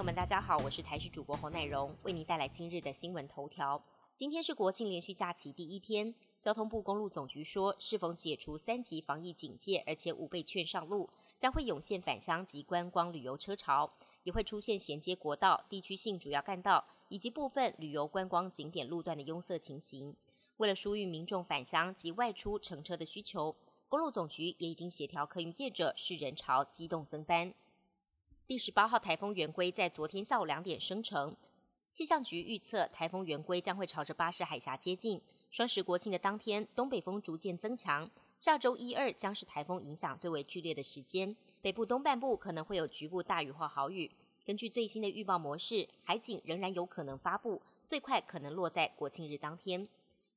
朋友们，大家好，我是台视主播侯乃荣，为您带来今日的新闻头条。今天是国庆连续假期第一天，交通部公路总局说，是否解除三级防疫警戒，而且五倍券上路，将会涌现返乡及观光旅游车潮，也会出现衔接国道、地区性主要干道以及部分旅游观光景点路段的拥塞情形。为了疏运民众返乡及外出乘车的需求，公路总局也已经协调客运业者，是人潮机动增班。第十八号台风圆规在昨天下午两点生成，气象局预测台风圆规将会朝着巴士海峡接近。双十国庆的当天，东北风逐渐增强，下周一二将是台风影响最为剧烈的时间。北部东半部可能会有局部大雨或豪雨。根据最新的预报模式，海警仍然有可能发布，最快可能落在国庆日当天。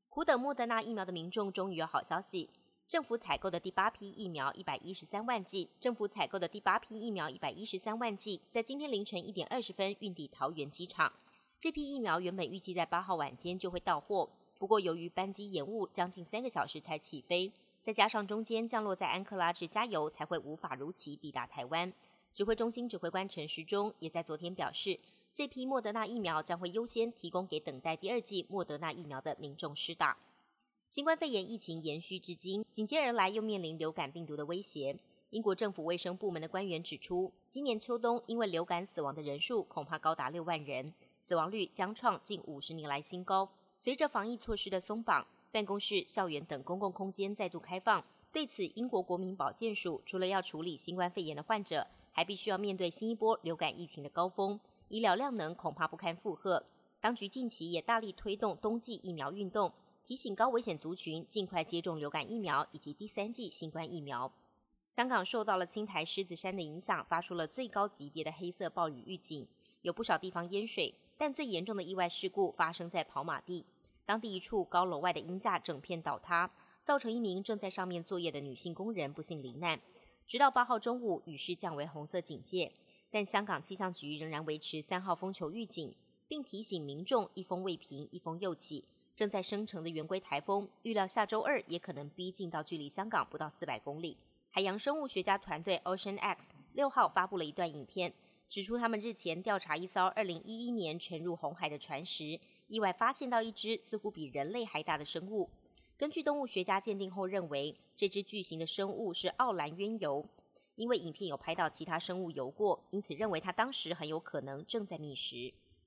苦等莫德纳疫苗的民众终于有好消息。政府采购的第八批疫苗一百一十三万剂，政府采购的第八批疫苗一百一十三万剂，在今天凌晨一点二十分运抵桃园机场。这批疫苗原本预计在八号晚间就会到货，不过由于班机延误将近三个小时才起飞，再加上中间降落在安克拉治加油，才会无法如期抵达台湾。指挥中心指挥官陈时中也在昨天表示，这批莫德纳疫苗将会优先提供给等待第二剂莫德纳疫苗的民众施打。新冠肺炎疫情延续至今，紧接而来又面临流感病毒的威胁。英国政府卫生部门的官员指出，今年秋冬因为流感死亡的人数恐怕高达六万人，死亡率将创近五十年来新高。随着防疫措施的松绑，办公室、校园等公共空间再度开放。对此，英国国民保健署除了要处理新冠肺炎的患者，还必须要面对新一波流感疫情的高峰，医疗量能恐怕不堪负荷。当局近期也大力推动冬季疫苗运动。提醒高危险族群尽快接种流感疫苗以及第三剂新冠疫苗。香港受到了青台狮子山的影响，发出了最高级别的黑色暴雨预警，有不少地方淹水。但最严重的意外事故发生在跑马地，当地一处高楼外的鹰架整片倒塌，造成一名正在上面作业的女性工人不幸罹难。直到八号中午，雨势降为红色警戒，但香港气象局仍然维持三号风球预警，并提醒民众一风未平，一风又起。正在生成的圆规台风，预料下周二也可能逼近到距离香港不到四百公里。海洋生物学家团队 Ocean X 六号发布了一段影片，指出他们日前调查一艘二零一一年沉入红海的船时，意外发现到一只似乎比人类还大的生物。根据动物学家鉴定后认为，这只巨型的生物是奥兰渊游，因为影片有拍到其他生物游过，因此认为它当时很有可能正在觅食。